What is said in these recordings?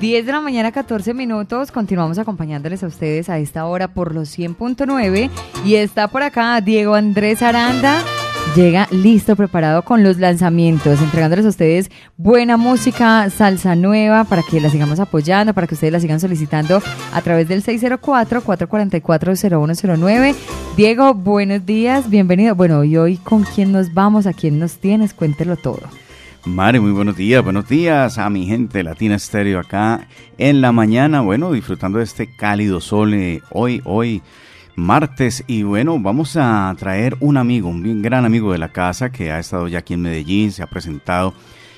10 de la mañana, 14 minutos. Continuamos acompañándoles a ustedes a esta hora por los 100.9. Y está por acá Diego Andrés Aranda. Llega listo, preparado con los lanzamientos, entregándoles a ustedes buena música, salsa nueva, para que la sigamos apoyando, para que ustedes la sigan solicitando a través del 604-444-0109. Diego, buenos días, bienvenido. Bueno, y hoy con quién nos vamos, a quién nos tienes, cuéntelo todo. Mari, muy buenos días, buenos días a mi gente Latina Estéreo acá en la mañana, bueno, disfrutando de este cálido sol eh, hoy, hoy martes. Y bueno, vamos a traer un amigo, un gran amigo de la casa que ha estado ya aquí en Medellín, se ha presentado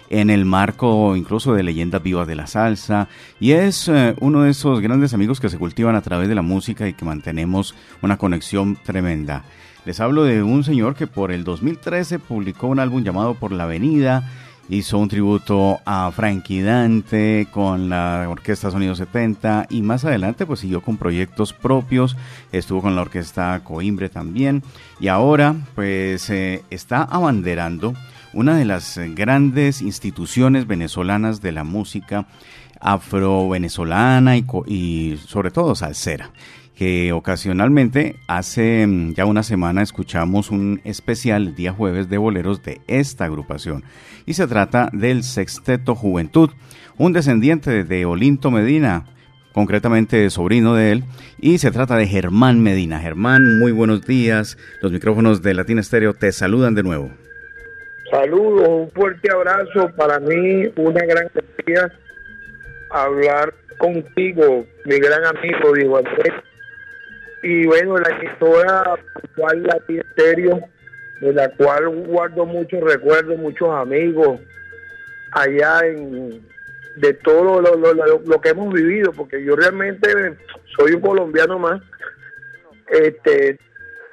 en el marco incluso de leyendas vivas de la salsa. Y es eh, uno de esos grandes amigos que se cultivan a través de la música y que mantenemos una conexión tremenda. Les hablo de un señor que por el 2013 publicó un álbum llamado Por la Avenida, hizo un tributo a Frankie Dante con la Orquesta Sonido 70 y más adelante pues siguió con proyectos propios, estuvo con la Orquesta Coimbre también y ahora pues eh, está abanderando una de las grandes instituciones venezolanas de la música afro-venezolana y, y sobre todo salsera que ocasionalmente hace mm, ya una semana escuchamos un especial día jueves de boleros de esta agrupación y se trata del Sexteto Juventud, un descendiente de Olinto Medina, concretamente sobrino de él, y se trata de Germán Medina. Germán, muy buenos días, los micrófonos de Latina Estéreo te saludan de nuevo. Saludos, un fuerte abrazo, para mí una gran alegría hablar contigo, mi gran amigo Diego Andrés y bueno, la historia cual la Estéreo, de la cual guardo muchos recuerdos, muchos amigos allá en de todo lo, lo, lo, que hemos vivido, porque yo realmente soy un colombiano más, este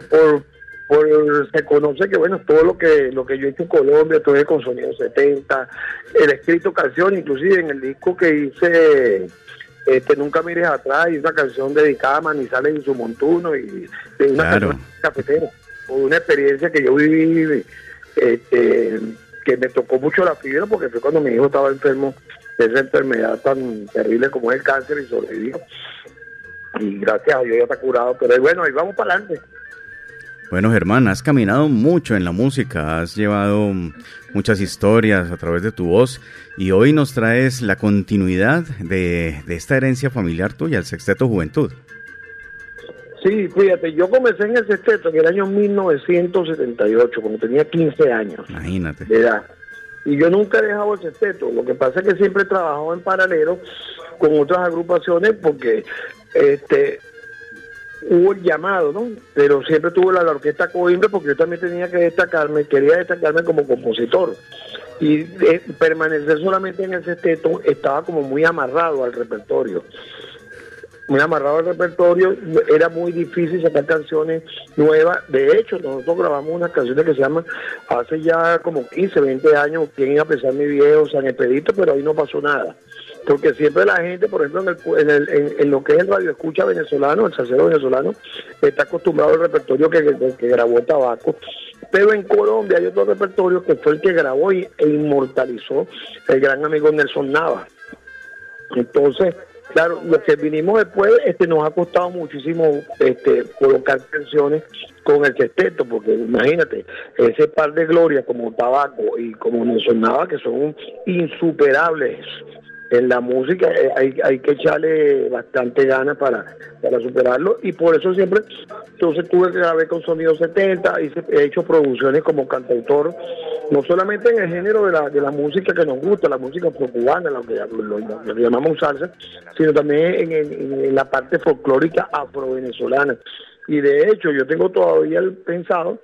por, por se conoce que bueno todo lo que lo que yo he hecho en Colombia, todo con Sonido 70, el escrito canción, inclusive en el disco que hice este, Nunca mires atrás, y una canción dedicada a Manizales y su montuno, y de una canción cafetera, una experiencia que yo viví, este, que me tocó mucho la fibra, porque fue cuando mi hijo estaba enfermo de esa enfermedad tan terrible como es el cáncer y sobrevivió. Y gracias a Dios ya está curado, pero bueno, ahí vamos para adelante. Bueno, Germán, has caminado mucho en la música, has llevado muchas historias a través de tu voz y hoy nos traes la continuidad de, esta herencia familiar tuya, el Sexteto Juventud. Sí, fíjate, yo comencé en el sexteto en el año 1978, cuando tenía 15 años. Imagínate. De edad. Y yo nunca he dejado el sexteto. Lo que pasa es que siempre he trabajado en paralelo con otras agrupaciones porque este hubo el llamado, ¿no? Pero siempre tuvo la, orquesta Coimbre porque yo también tenía que destacarme, quería destacarme como compositor. Y eh, permanecer solamente en el sexteto estaba como muy amarrado al repertorio. Muy amarrado al repertorio, era muy difícil sacar canciones nuevas. De hecho, nosotros grabamos unas canciones que se llaman hace ya como 15, 20 años, quién iba a pesar mi viejo, San Expedito, pero ahí no pasó nada porque siempre la gente, por ejemplo, en, el, en, lo que es el radio escucha venezolano, el salsero venezolano, está acostumbrado al repertorio que, que, grabó Tabaco, pero en Colombia hay otro repertorio que fue el que grabó y, e inmortalizó el gran amigo Nelson Nava. Entonces, claro, lo que vinimos después este nos ha costado muchísimo este colocar canciones con el sexteto, porque imagínate, ese par de glorias como Tabaco y como Nelson Nava, que son insuperables en la música eh, hay, que echarle bastante ganas para, para superarlo y por eso siempre entonces tuve que grabar con Sonido 70 hice, he hecho producciones como cantautor no solamente en el género de la, de la música que nos gusta la música cubana lo que, llamamos salsa sino también en, en, la parte folclórica afro-venezolana. Y de hecho yo tengo todavía el pensado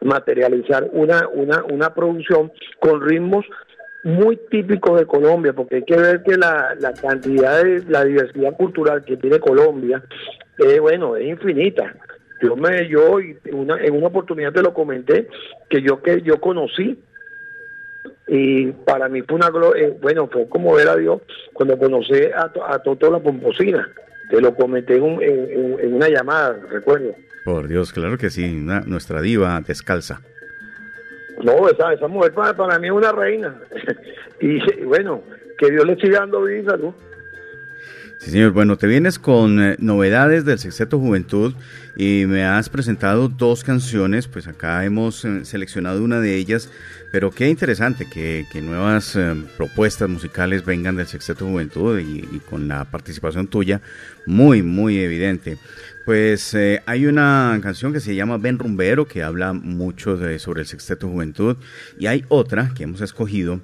materializar una, una, una producción con ritmos muy típico de Colombia, porque hay que ver que la, la cantidad de la diversidad cultural que tiene Colombia, eh, bueno, es infinita. Yo me, yo una, en una oportunidad te lo comenté que yo que yo conocí y para mí fue una eh, bueno fue como ver a Dios cuando conocí a, a Toto la Pomposina. Te lo comenté en, en, una llamada recuerdo. Por Dios claro que sí nuestra diva descalza No, esa, esa mujer para, para mí es una reina. y bueno, que Dios le siga dando vida y salud. Sí, señor. Bueno, te vienes con eh, novedades del Sexteto Juventud y me has presentado dos canciones, pues acá hemos eh, seleccionado una de ellas, pero qué interesante que, nuevas eh, propuestas musicales vengan del Sexteto Juventud y, con la participación tuya, muy, muy evidente. Pues hay una canción que se llama Ben Rumbero, que habla mucho de, sobre el Sexteto Juventud, y hay otra que hemos escogido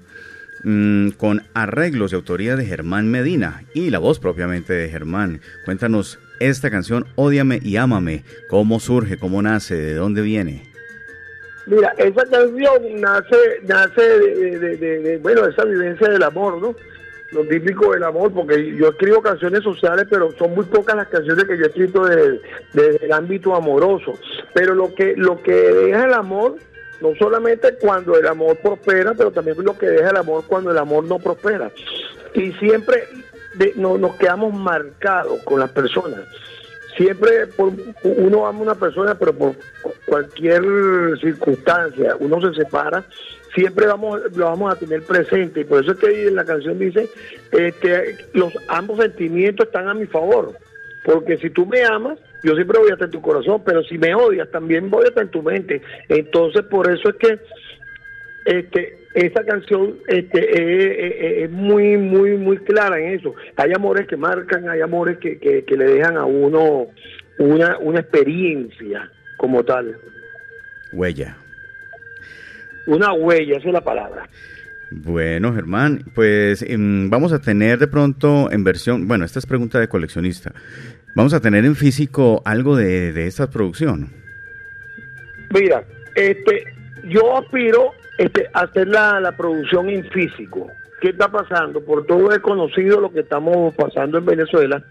Mm, con arreglos de autoría de Germán Medina y la voz propiamente de Germán. Cuéntanos esta canción, Ódiame y Ámame, cómo surge, cómo nace, de dónde viene. Mira, esa canción nace, nace de, de, bueno, esa vivencia del amor, ¿no? Lo típico del amor, porque yo escribo canciones sociales, pero son muy pocas las canciones que yo he escrito desde el ámbito amoroso. Pero lo que, lo que deja el amor no solamente cuando el amor prospera, pero también lo que deja el amor cuando el amor no prospera. Y siempre no, nos quedamos marcados con las personas. Siempre por, uno ama a una persona, pero por cualquier circunstancia uno se separa, siempre vamos lo vamos a tener presente. Y por eso es que en la canción dice, este, los ambos sentimientos están a mi favor. Porque si tú me amas, yo siempre voy a estar en tu corazón, pero si me odias, también voy a estar en tu mente. Entonces, por eso es que este, esa canción este, es, muy, muy, muy clara en eso. Hay amores que marcan, hay amores que, que, le dejan a uno una, una experiencia como tal. Huella. Una huella, esa es la palabra. Bueno, Germán, pues em, vamos a tener de pronto en versión, bueno, esta es pregunta de coleccionista. ¿Vamos a tener en físico algo de, esta producción? Mira, este, yo aspiro este, a hacer la, producción en físico. ¿Qué está pasando? Por todo he conocido lo que estamos pasando en Venezuela.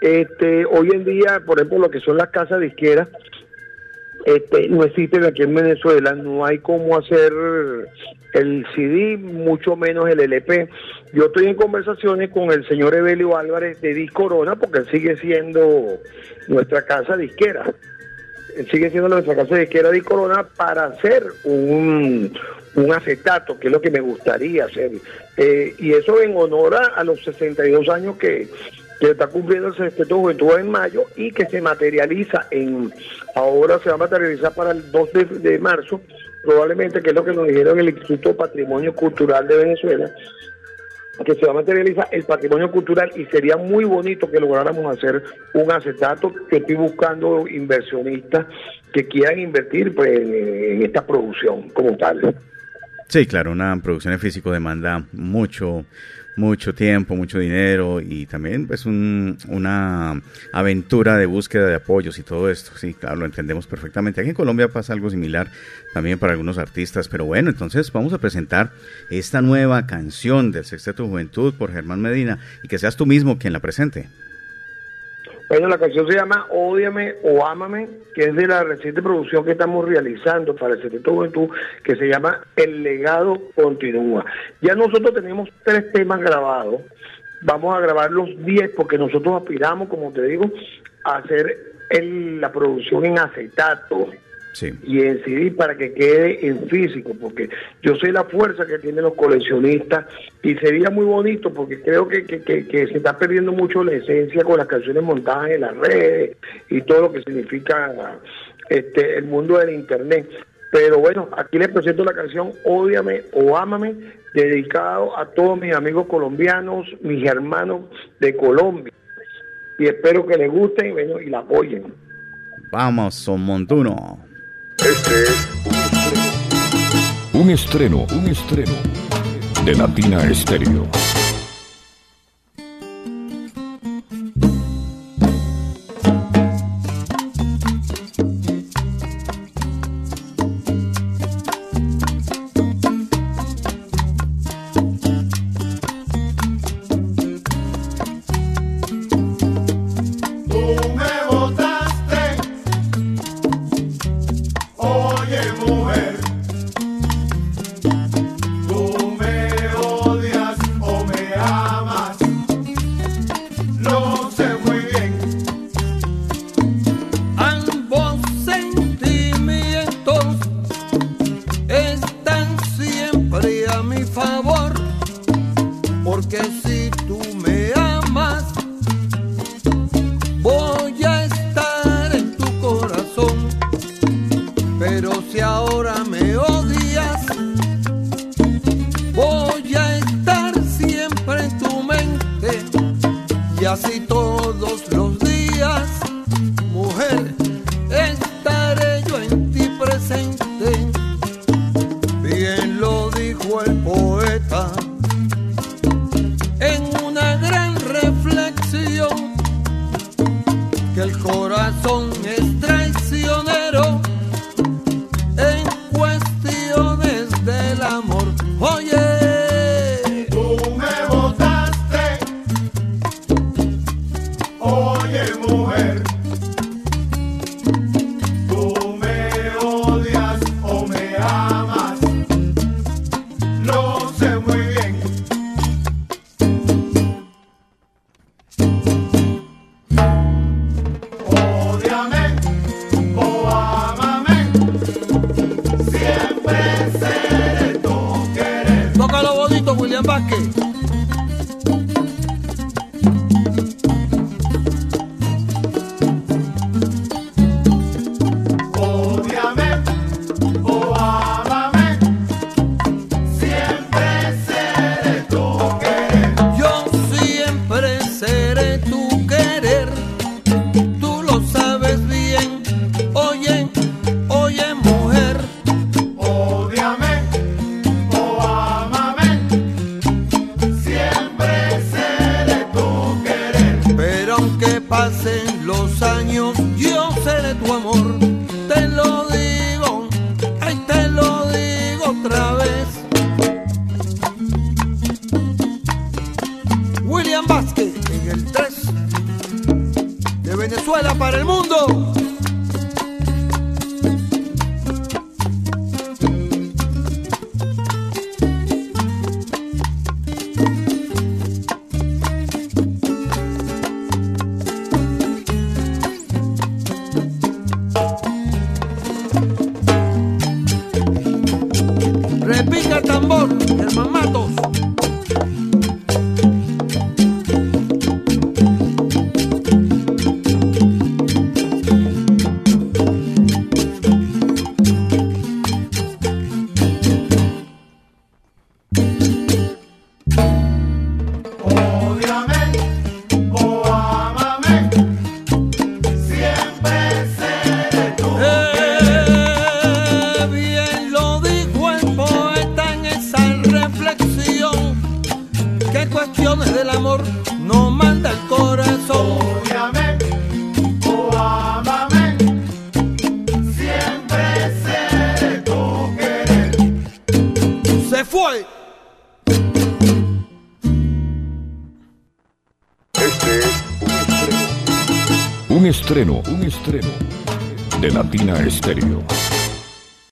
Este, hoy en día, por ejemplo, lo que son las casas de izquierda, este, no existen aquí en Venezuela, no hay cómo hacer el CD, mucho menos el LP. Yo estoy en conversaciones con el señor Evelio Álvarez de Discorona, porque él sigue siendo nuestra casa disquera. Él sigue siendo nuestra casa disquera de Corona para hacer un, un acetato, que es lo que me gustaría hacer. Eh, y eso en honor a, los 62 años que, que está cumpliendo el Sexteto Juventud en mayo y que se materializa en, ahora se va a materializar para el 2 de, marzo, probablemente, que es lo que nos dijeron el Instituto Patrimonio Cultural de Venezuela, que se va a materializar el patrimonio cultural y sería muy bonito que lográramos hacer un acetato que estoy buscando inversionistas que quieran invertir pues, en esta producción como tal. Sí, claro, una producción de físico demanda mucho, mucho tiempo, mucho dinero y también pues una aventura de búsqueda de apoyos y todo esto. Sí, claro, lo entendemos perfectamente. Aquí en Colombia pasa algo similar también para algunos artistas, pero bueno, entonces vamos a presentar esta nueva canción del Sexteto Juventud por Germán Medina y que seas tú mismo quien la presente. Bueno, la canción se llama Ódiame o Ámame, que es de la reciente producción que estamos realizando para el Secreto Juventud, que se llama El legado continúa. Ya nosotros tenemos tres temas grabados, vamos a grabar los diez porque nosotros aspiramos, como te digo, a hacer la producción en acetato y en CD para que quede en físico, porque yo sé la fuerza que tienen los coleccionistas y sería muy bonito porque creo que, se está perdiendo mucho la esencia con las canciones montadas en las redes y todo lo que significa este el mundo del internet. Pero bueno, aquí les presento la canción Ódiame o Ámame, dedicado a todos mis amigos colombianos, mis hermanos de Colombia. Y espero que les guste y, bueno, y la apoyen. Vamos, son montuno. Este es un estreno. Un estreno, de Latina Estéreo. llevo. cuestiones del amor no manda el corazón. Óyame, o oh, amame, siempre seré tu querer. Se fue. Este es un estreno. Un estreno, un estreno de Latina Estéreo.